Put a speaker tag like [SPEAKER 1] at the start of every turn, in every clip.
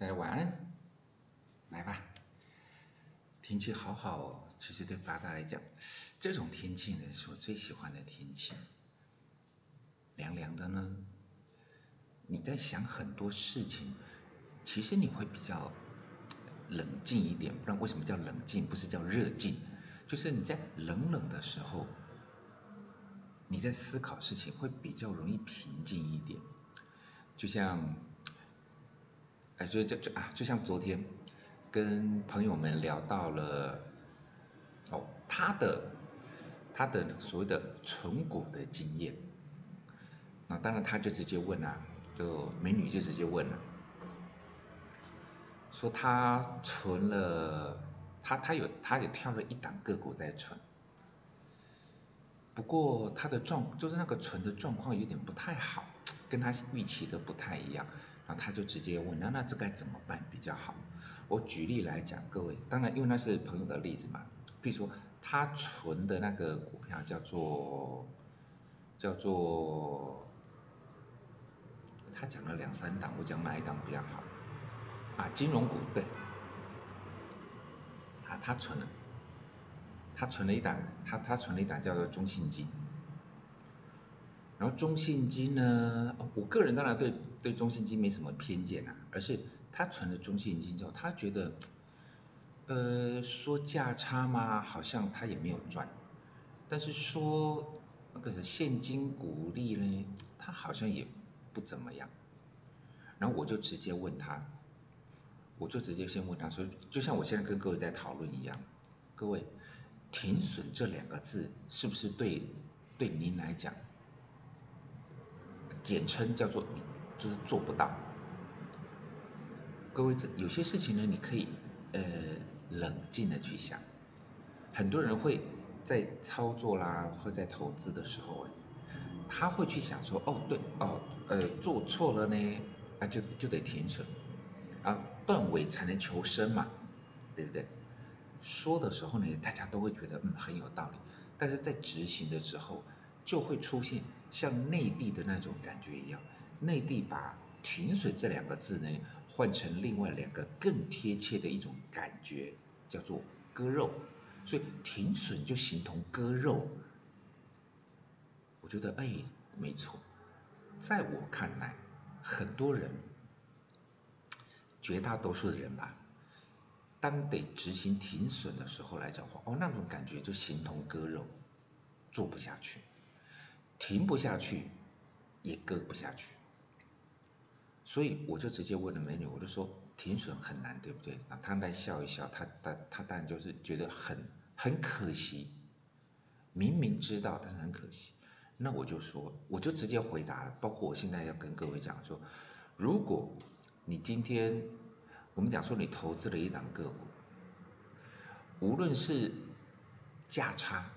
[SPEAKER 1] 大家晚安，来吧。天气好好哦，其实对八大来讲，这种天气呢是我最喜欢的天气。凉凉的呢，你在想很多事情，其实你会比较冷静一点。不然为什么叫冷静？不是叫热静，就是你在冷冷的时候，你在思考事情会比较容易平静一点。就像。哎，就就就啊，就像昨天跟朋友们聊到了哦，他的他的所谓的存股的经验，那当然他就直接问啊，就美女就直接问了，说他存了，他他有他也挑了一档个股在存，不过他的状就是那个存的状况有点不太好，跟他预期的不太一样。他就直接问，那那这该怎么办比较好？我举例来讲，各位，当然因为那是朋友的例子嘛。比如说他存的那个股票叫做叫做，他讲了两三档，我讲哪一档比较好？啊，金融股对，他他存了，他存了一档，他他存了一档叫做中信金。然后中信金呢，我个人当然对对中信金没什么偏见啊，而是他存了中信金之后，他觉得，呃，说价差嘛，好像他也没有赚，但是说那个现金股利呢，他好像也不怎么样。然后我就直接问他，我就直接先问他说，就像我现在跟各位在讨论一样，各位，停损这两个字是不是对对您来讲？简称叫做就是做不到。各位，这有些事情呢，你可以呃冷静的去想。很多人会在操作啦，或在投资的时候，他会去想说，哦对哦呃做错了呢，啊就就得停损，啊断尾才能求生嘛，对不对？说的时候呢，大家都会觉得嗯很有道理，但是在执行的时候。就会出现像内地的那种感觉一样，内地把停损这两个字呢换成另外两个更贴切的一种感觉，叫做割肉，所以停损就形同割肉。我觉得哎，没错，在我看来，很多人，绝大多数的人吧，当得执行停损的时候来讲话，哦，那种感觉就形同割肉，做不下去。停不下去，也割不下去，所以我就直接问了美女，我就说停损很难，对不对？那她来笑一笑，她她她当然就是觉得很很可惜，明明知道，但是很可惜。那我就说，我就直接回答了，包括我现在要跟各位讲说，如果你今天我们讲说你投资了一档个股，无论是价差。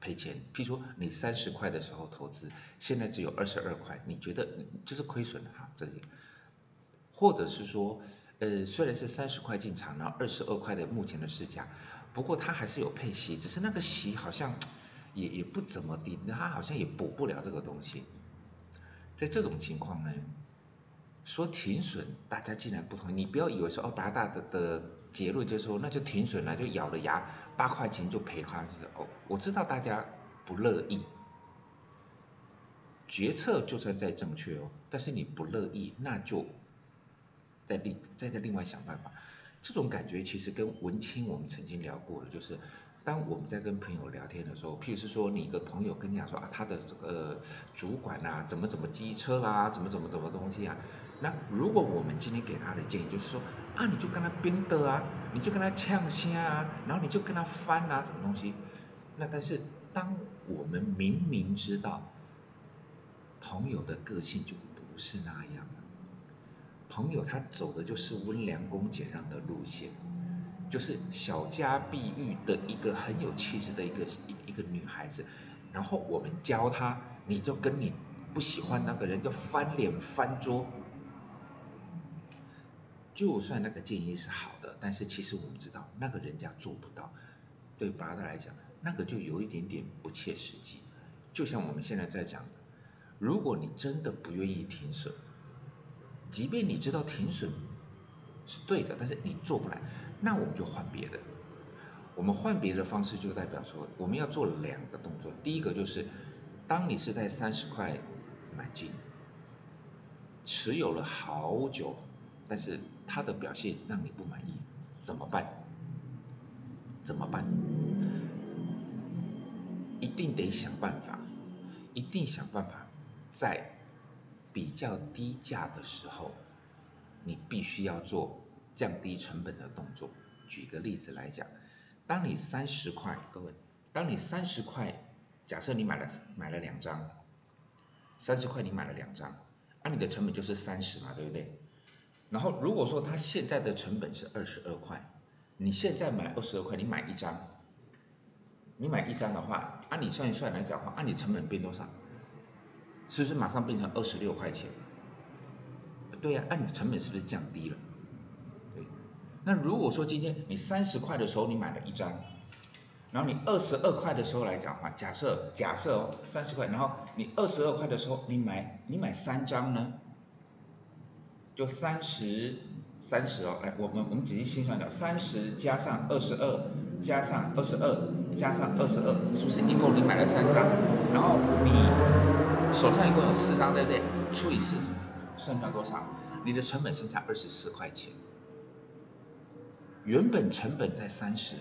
[SPEAKER 1] 赔钱，譬如说你三十块的时候投资，现在只有二十二块，你觉得就是亏损了哈？这些，或者是说，呃，虽然是三十块进场，然后二十二块的目前的市价，不过它还是有配息，只是那个息好像 也也不怎么低，它好像也补不了这个东西。在这种情况呢，说停损，大家既然不同意，你不要以为说哦，八大的的。结论就是说，那就停损了，就咬了牙，八块钱就赔开。就是哦，我知道大家不乐意，决策就算再正确哦，但是你不乐意，那就再另再再另外想办法。这种感觉其实跟文清我们曾经聊过的，就是当我们在跟朋友聊天的时候，譬如是说你一个朋友跟你讲说啊，他的这个主管啊，怎么怎么机车啦，怎么怎么怎么东西啊。那如果我们今天给他的建议就是说啊，你就跟他冰的啊，你就跟他呛虾啊，然后你就跟他翻啊，什么东西？那但是当我们明明知道朋友的个性就不是那样，朋友他走的就是温良恭俭让的路线，就是小家碧玉的一个很有气质的一个一一个女孩子，然后我们教她，你就跟你不喜欢那个人就翻脸翻桌。就算那个建议是好的，但是其实我们知道那个人家做不到，对巴达来讲，那个就有一点点不切实际。就像我们现在在讲的，如果你真的不愿意停损，即便你知道停损是对的，但是你做不来，那我们就换别的。我们换别的方式，就代表说我们要做两个动作。第一个就是，当你是在三十块买进，持有了好久，但是它的表现让你不满意，怎么办？怎么办？一定得想办法，一定想办法，在比较低价的时候，你必须要做降低成本的动作。举个例子来讲。当你三十块，各位，当你三十块，假设你买了买了两张，三十块你买了两张，那你的成本就是三十嘛，对不对？然后如果说它现在的成本是二十二块，你现在买二十二块，你买一张，你买一张的话，按你算一算来讲的话，按你成本变多少？是不是马上变成二十六块钱？对呀，按你的成本是不是降低了？对那如果说今天你三十块的时候你买了一张，然后你二十二块的时候来讲的话，假设假设哦三十块，然后你二十二块的时候你买你买三张呢，就三十三十哦，来我们我们仔细心算的，三十加上二十二加上二十二加上二十二，是不是一共你买了三张？然后你手上一共有四张对不对？除以四，剩下多少？你的成本剩下二十四块钱。原本成本在三十，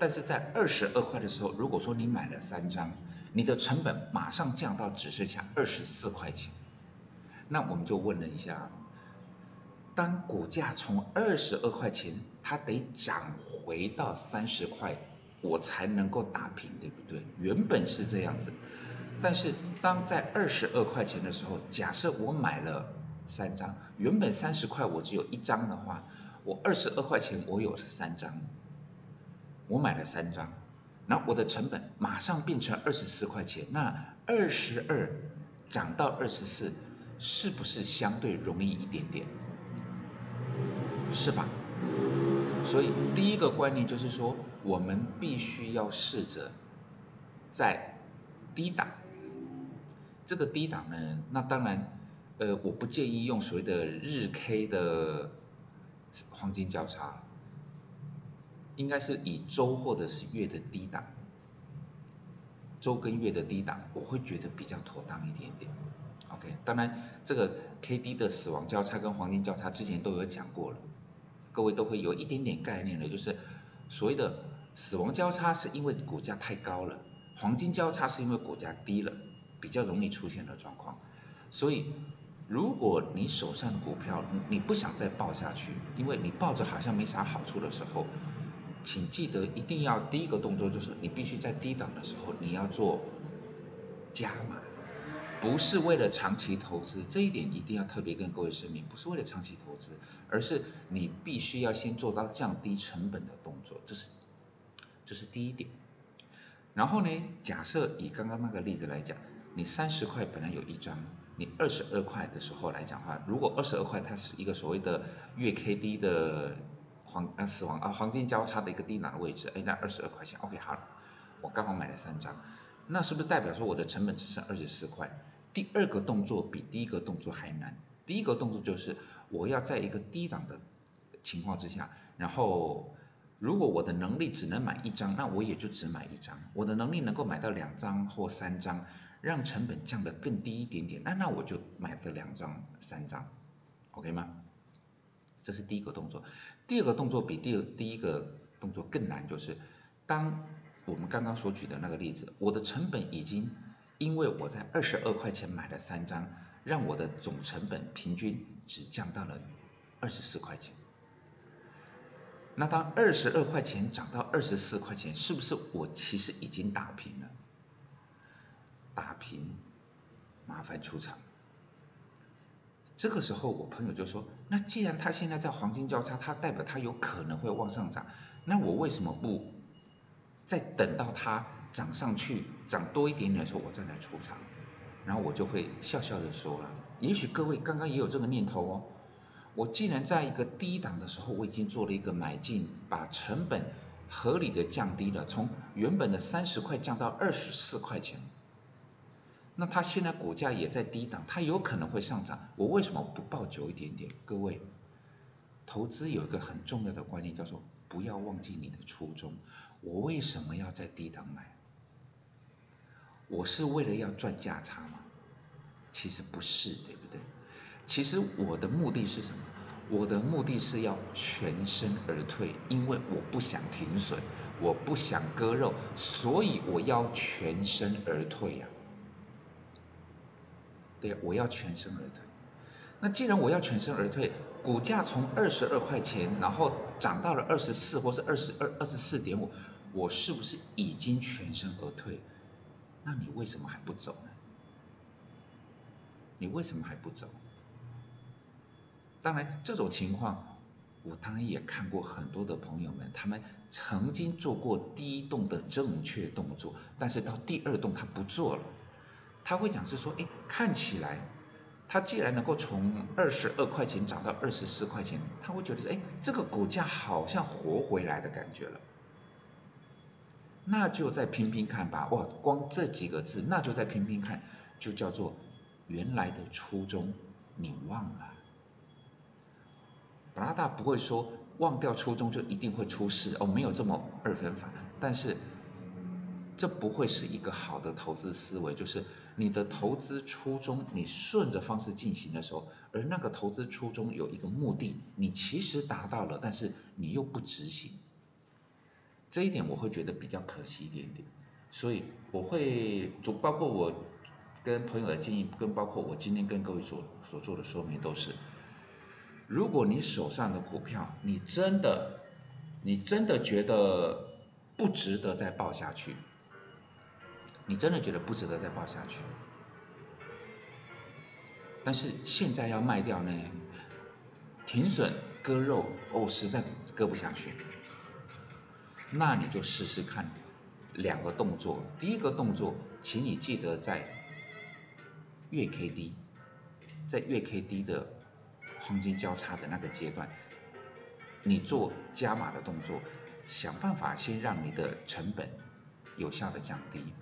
[SPEAKER 1] 但是在二十二块的时候，如果说你买了三张，你的成本马上降到只剩下二十四块钱。那我们就问了一下，当股价从二十二块钱，它得涨回到三十块，我才能够打平，对不对？原本是这样子，但是当在二十二块钱的时候，假设我买了三张，原本三十块我只有一张的话。我二十二块钱，我有了三张，我买了三张，那我的成本马上变成二十四块钱，那二十二涨到二十四，是不是相对容易一点点？是吧？所以第一个观念就是说，我们必须要试着在低档，这个低档呢，那当然，呃，我不建议用所谓的日 K 的。黄金交叉应该是以周或者是月的低档，周跟月的低档，我会觉得比较妥当一点点。OK，当然这个 KD 的死亡交叉跟黄金交叉之前都有讲过了，各位都会有一点点概念的，就是所谓的死亡交叉是因为股价太高了，黄金交叉是因为股价低了，比较容易出现的状况，所以。如果你手上的股票你不想再报下去，因为你抱着好像没啥好处的时候，请记得一定要第一个动作就是你必须在低档的时候你要做加码，不是为了长期投资，这一点一定要特别跟各位声明，不是为了长期投资，而是你必须要先做到降低成本的动作，这是这是第一点。然后呢，假设以刚刚那个例子来讲，你三十块本来有一张。你二十二块的时候来讲话，如果二十二块它是一个所谓的月 K D 的黄啊死亡啊黄金交叉的一个低档位置，哎，那二十二块钱，OK 好了，我刚好买了三张，那是不是代表说我的成本只剩二十四块？第二个动作比第一个动作还难，第一个动作就是我要在一个低档的情况之下，然后如果我的能力只能买一张，那我也就只买一张，我的能力能够买到两张或三张。让成本降得更低一点点，那那我就买个两张、三张，OK 吗？这是第一个动作。第二个动作比第第一个动作更难，就是当我们刚刚所举的那个例子，我的成本已经因为我在二十二块钱买了三张，让我的总成本平均只降到了二十四块钱。那当二十二块钱涨到二十四块钱，是不是我其实已经打平了？打平，麻烦出场。这个时候，我朋友就说：“那既然它现在在黄金交叉，它代表它有可能会往上涨，那我为什么不再等到它涨上去，涨多一点点的时候，我再来出场？”然后我就会笑笑的说了：“也许各位刚刚也有这个念头哦。我既然在一个低档的时候，我已经做了一个买进，把成本合理的降低了，从原本的三十块降到二十四块钱。那它现在股价也在低档，它有可能会上涨，我为什么不抱久一点点？各位，投资有一个很重要的观念，叫做不要忘记你的初衷。我为什么要在低档买？我是为了要赚价差吗？其实不是，对不对？其实我的目的是什么？我的目的是要全身而退，因为我不想停损，我不想割肉，所以我要全身而退呀。对呀，我要全身而退。那既然我要全身而退，股价从二十二块钱，然后涨到了二十四，或是二十二、二十四点五，我是不是已经全身而退？那你为什么还不走呢？你为什么还不走？当然，这种情况，我当然也看过很多的朋友们，他们曾经做过第一动的正确动作，但是到第二动他不做了。他会讲是说，哎，看起来，他既然能够从二十二块钱涨到二十四块钱，他会觉得，哎，这个股价好像活回来的感觉了。那就再拼拼看吧，哇，光这几个字，那就再拼拼看，就叫做原来的初衷你忘了。巴拉达不会说忘掉初衷就一定会出事哦，没有这么二分法，但是这不会是一个好的投资思维，就是。你的投资初衷，你顺着方式进行的时候，而那个投资初衷有一个目的，你其实达到了，但是你又不执行，这一点我会觉得比较可惜一点点。所以我会，就包括我跟朋友的建议，跟包括我今天跟各位所所做的说明都是，如果你手上的股票，你真的，你真的觉得不值得再抱下去。你真的觉得不值得再抱下去，但是现在要卖掉呢？停损割肉哦，实在割不下去，那你就试试看两个动作。第一个动作，请你记得在月 K D，在月 K D 的黄金交叉的那个阶段，你做加码的动作，想办法先让你的成本有效的降低。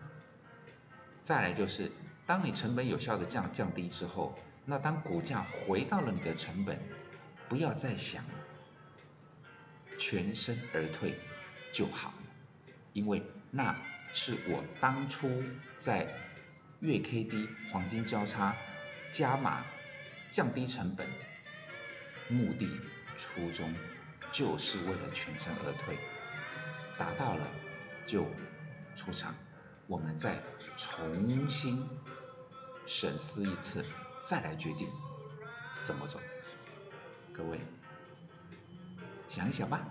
[SPEAKER 1] 再来就是，当你成本有效的降降低之后，那当股价回到了你的成本，不要再想全身而退就好，因为那是我当初在月 K D 黄金交叉加码降低成本目的初衷，就是为了全身而退，达到了就出场。我们再重新审视一次，再来决定怎么走。各位想一想吧，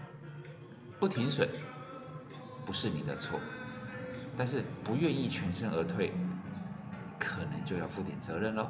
[SPEAKER 1] 不停损不是你的错，但是不愿意全身而退，可能就要负点责任喽。